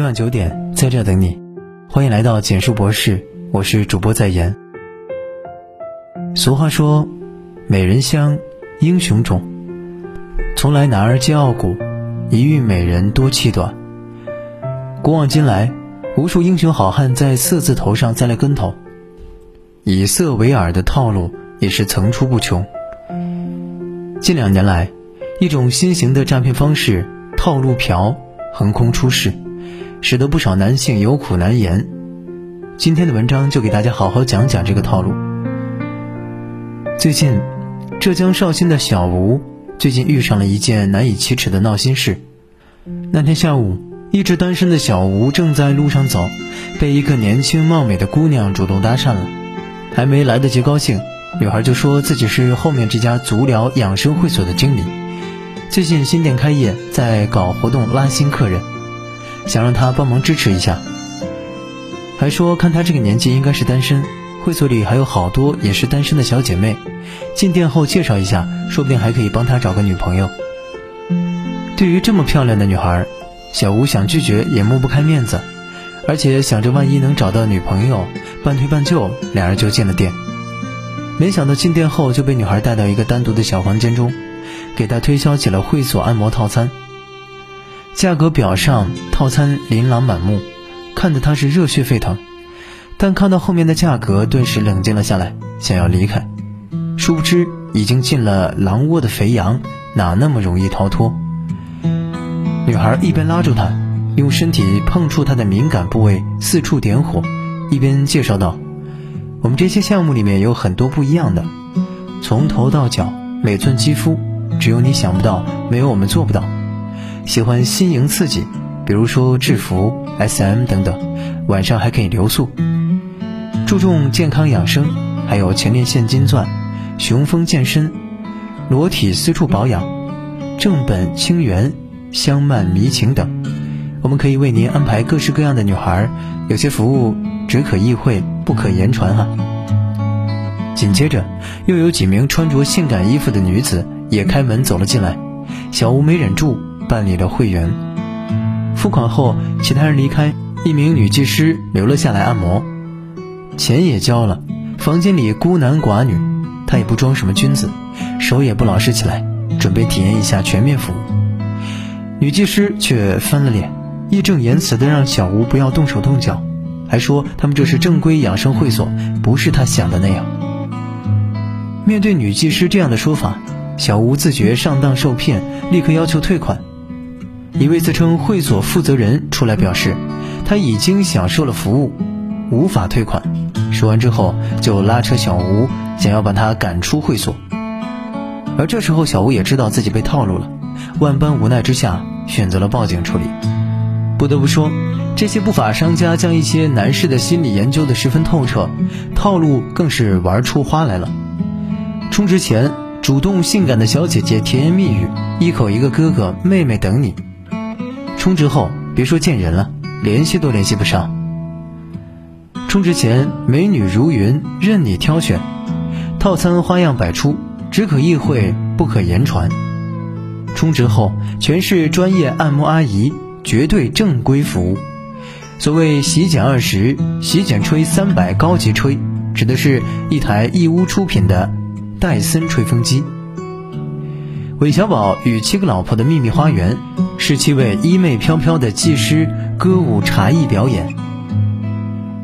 每晚九点，在这等你。欢迎来到简述博士，我是主播在言。俗话说，美人香，英雄冢。从来男儿皆傲骨，一遇美人多气短。古往今来，无数英雄好汉在色字头上栽了跟头，以色为饵的套路也是层出不穷。近两年来，一种新型的诈骗方式——套路嫖，横空出世。使得不少男性有苦难言。今天的文章就给大家好好讲讲这个套路。最近，浙江绍兴的小吴最近遇上了一件难以启齿的闹心事。那天下午，一直单身的小吴正在路上走，被一个年轻貌美的姑娘主动搭讪了。还没来得及高兴，女孩就说自己是后面这家足疗养生会所的经理，最近新店开业，在搞活动拉新客人。想让他帮忙支持一下，还说看他这个年纪应该是单身，会所里还有好多也是单身的小姐妹，进店后介绍一下，说不定还可以帮他找个女朋友。对于这么漂亮的女孩，小吴想拒绝也抹不开面子，而且想着万一能找到女朋友，半推半就，两人就进了店。没想到进店后就被女孩带到一个单独的小房间中，给她推销起了会所按摩套餐。价格表上套餐琳琅满目，看得他是热血沸腾，但看到后面的价格，顿时冷静了下来，想要离开。殊不知已经进了狼窝的肥羊，哪那么容易逃脱？女孩一边拉住他，用身体碰触他的敏感部位，四处点火，一边介绍道：“我们这些项目里面有很多不一样的，从头到脚每寸肌肤，只有你想不到，没有我们做不到。”喜欢新颖刺激，比如说制服、SM 等等，晚上还可以留宿。注重健康养生，还有前列腺金钻、雄风健身、裸体私处保养、正本清源、香漫迷情等。我们可以为您安排各式各样的女孩，有些服务只可意会不可言传哈。紧接着，又有几名穿着性感衣服的女子也开门走了进来，小吴没忍住。办理了会员，付款后，其他人离开，一名女技师留了下来按摩，钱也交了。房间里孤男寡女，他也不装什么君子，手也不老实起来，准备体验一下全面服务。女技师却翻了脸，义正言辞地让小吴不要动手动脚，还说他们这是正规养生会所，不是他想的那样。面对女技师这样的说法，小吴自觉上当受骗，立刻要求退款。一位自称会所负责人出来表示，他已经享受了服务，无法退款。说完之后，就拉扯小吴，想要把他赶出会所。而这时候，小吴也知道自己被套路了，万般无奈之下，选择了报警处理。不得不说，这些不法商家将一些男士的心理研究的十分透彻，套路更是玩出花来了。充值前，主动性感的小姐姐甜言蜜语，一口一个哥哥妹妹等你。充值后，别说见人了，联系都联系不上。充值前，美女如云，任你挑选，套餐花样百出，只可意会不可言传。充值后，全是专业按摩阿姨，绝对正规服务。所谓洗剪二十，洗剪吹三百，高级吹，指的是一台义乌出品的戴森吹风机。韦小宝与七个老婆的秘密花园，是七位衣袂飘飘的技师歌舞茶艺表演。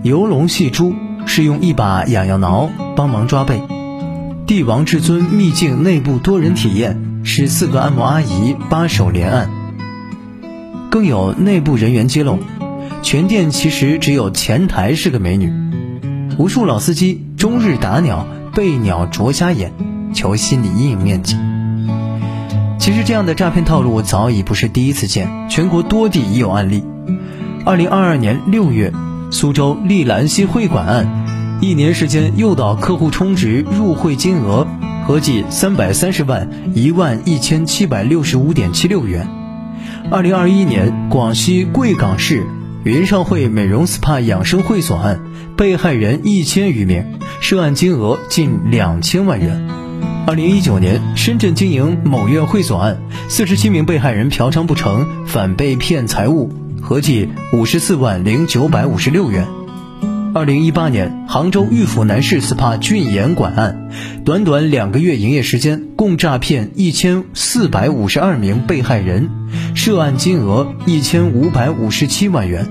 游龙戏珠是用一把痒痒挠帮忙抓背。帝王至尊秘境内部多人体验，是四个按摩阿姨八手连按。更有内部人员揭露，全店其实只有前台是个美女。无数老司机终日打鸟，被鸟啄瞎眼，求心理阴影面积。其实这样的诈骗套路早已不是第一次见，全国多地已有案例。二零二二年六月，苏州丽兰溪会馆案，一年时间诱导客户充值入会金额合计三百三十万一万一千七百六十五点七六元。二零二一年，广西贵港市云上汇美容 SPA 养生会所案，被害人一千余名，涉案金额近两千万元。二零一九年，深圳经营某院会所案，四十七名被害人嫖娼不成，反被骗财物合计五十四万零九百五十六元。二零一八年杭州玉府南市 SPA 俊颜馆案，短短两个月营业时间，共诈骗一千四百五十二名被害人，涉案金额一千五百五十七万元。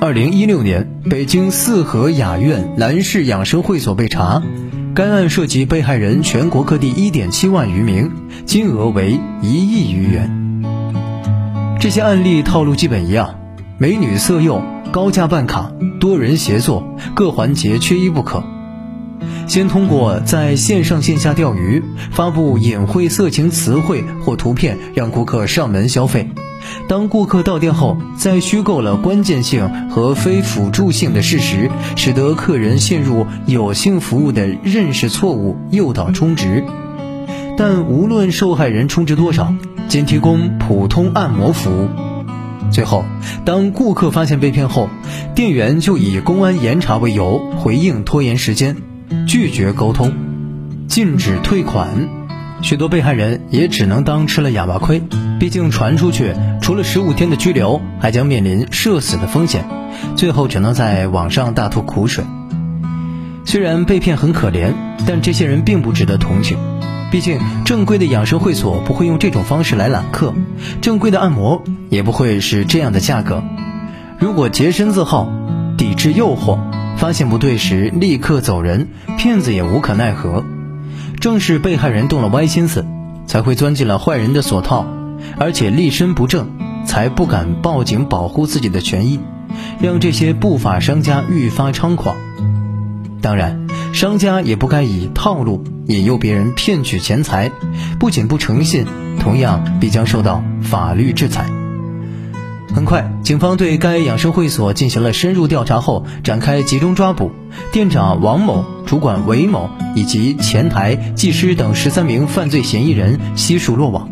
二零一六年，北京四合雅苑兰氏养生会所被查，该案涉及被害人全国各地一点七万余名，金额为一亿余元。这些案例套路基本一样，美女色诱。高价办卡，多人协作，各环节缺一不可。先通过在线上线下钓鱼，发布隐晦色情词汇或图片，让顾客上门消费。当顾客到店后，再虚构了关键性和非辅助性的事实，使得客人陷入有性服务的认识错误，诱导充值。但无论受害人充值多少，仅提供普通按摩服务。最后，当顾客发现被骗后，店员就以公安严查为由回应拖延时间，拒绝沟通，禁止退款。许多被害人也只能当吃了哑巴亏，毕竟传出去除了十五天的拘留，还将面临社死的风险，最后只能在网上大吐苦水。虽然被骗很可怜，但这些人并不值得同情。毕竟，正规的养生会所不会用这种方式来揽客，正规的按摩也不会是这样的价格。如果洁身自好，抵制诱惑，发现不对时立刻走人，骗子也无可奈何。正是被害人动了歪心思，才会钻进了坏人的锁套，而且立身不正，才不敢报警保护自己的权益，让这些不法商家愈发猖狂。当然，商家也不该以套路。引诱别人骗取钱财，不仅不诚信，同样必将受到法律制裁。很快，警方对该养生会所进行了深入调查后，展开集中抓捕，店长王某、主管韦某以及前台、技师等十三名犯罪嫌疑人悉数落网。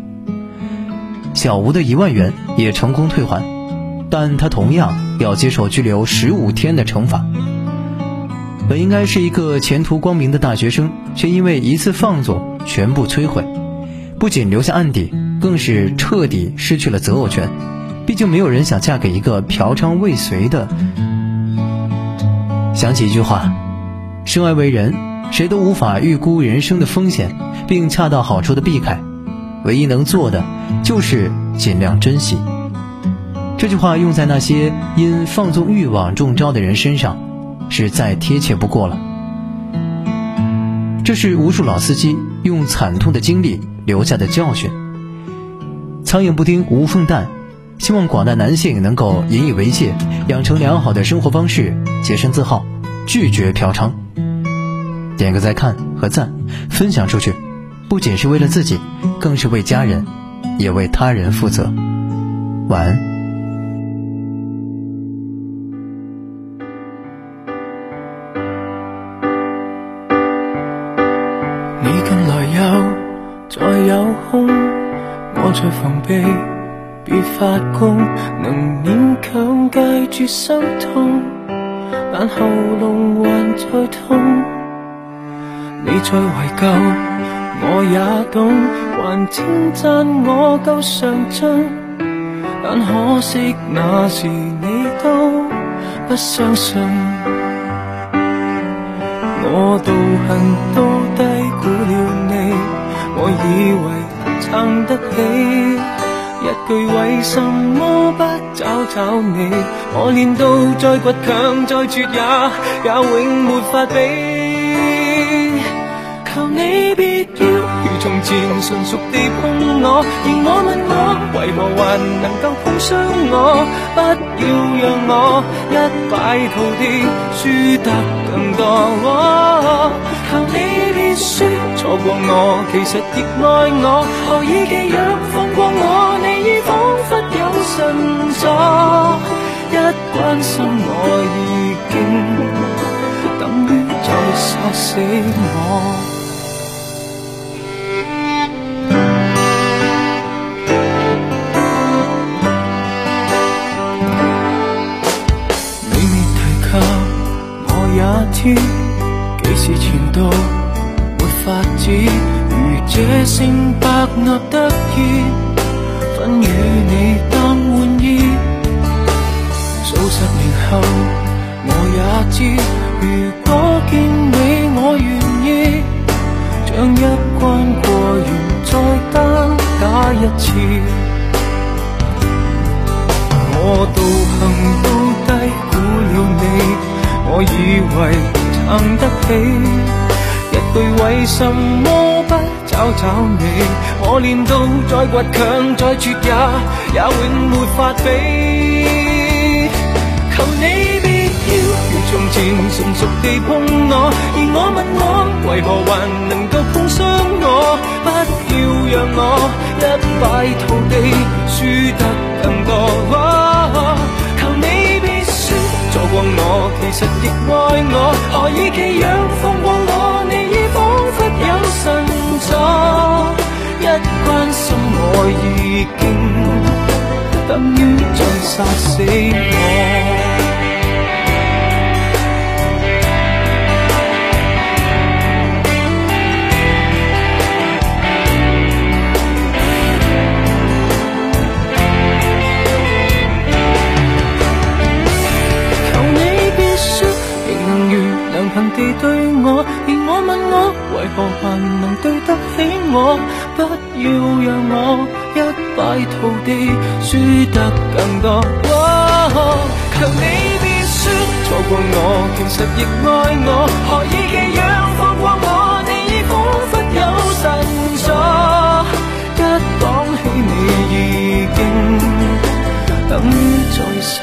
小吴的一万元也成功退还，但他同样要接受拘留十五天的惩罚。本应该是一个前途光明的大学生，却因为一次放纵全部摧毁，不仅留下案底，更是彻底失去了择偶权。毕竟没有人想嫁给一个嫖娼未遂的。想起一句话：生而为人，谁都无法预估人生的风险，并恰到好处的避开，唯一能做的就是尽量珍惜。这句话用在那些因放纵欲望中招的人身上。是再贴切不过了。这是无数老司机用惨痛的经历留下的教训。苍蝇不叮无缝蛋，希望广大男性能够引以为戒，养成良好的生活方式，洁身自好，拒绝嫖娼。点个再看和赞，分享出去，不仅是为了自己，更是为家人，也为他人负责。晚安。在防备，别发功，能勉强戒绝心痛，但喉咙还在痛。你在怀旧，我也懂，还称赞我够上进，但可惜那时你都不相信。我道行都低估了你，我以为。撑得起一句为什么不找找你？我练到再倔强再绝也也永没法比。求你别要如从前纯熟地碰我，而我问我为何还能够碰伤我？不要让我一败涂地，输得更多。求你别说。错过我，其实亦爱我，何以寄养放过我？已仿佛有神助，一关心我已经等于在杀死我。你未提及，我也知几时前度没。法子如这声白纳得意，分与你当玩意。後，我也知，如果見你我願意，將一關過完再單打一次。我道行都低估了你，我以為撐得起。一句為什麼不找找你？我练到再倔强再绝也也永没法比。求你别要如从前纯熟地碰我，而我问我为何还能够碰伤我？不要让我一败涂地，输得更多。求你别说错过我，其实亦爱我，何以奇讓放过我？一关心我已经等于再杀死。对得起我？不要让我一败涂地，输得更多。求你别说错过我，其实亦爱我。何以奇讓放过我？你已仿佛有神助，一讲起你已经等於在殺死我。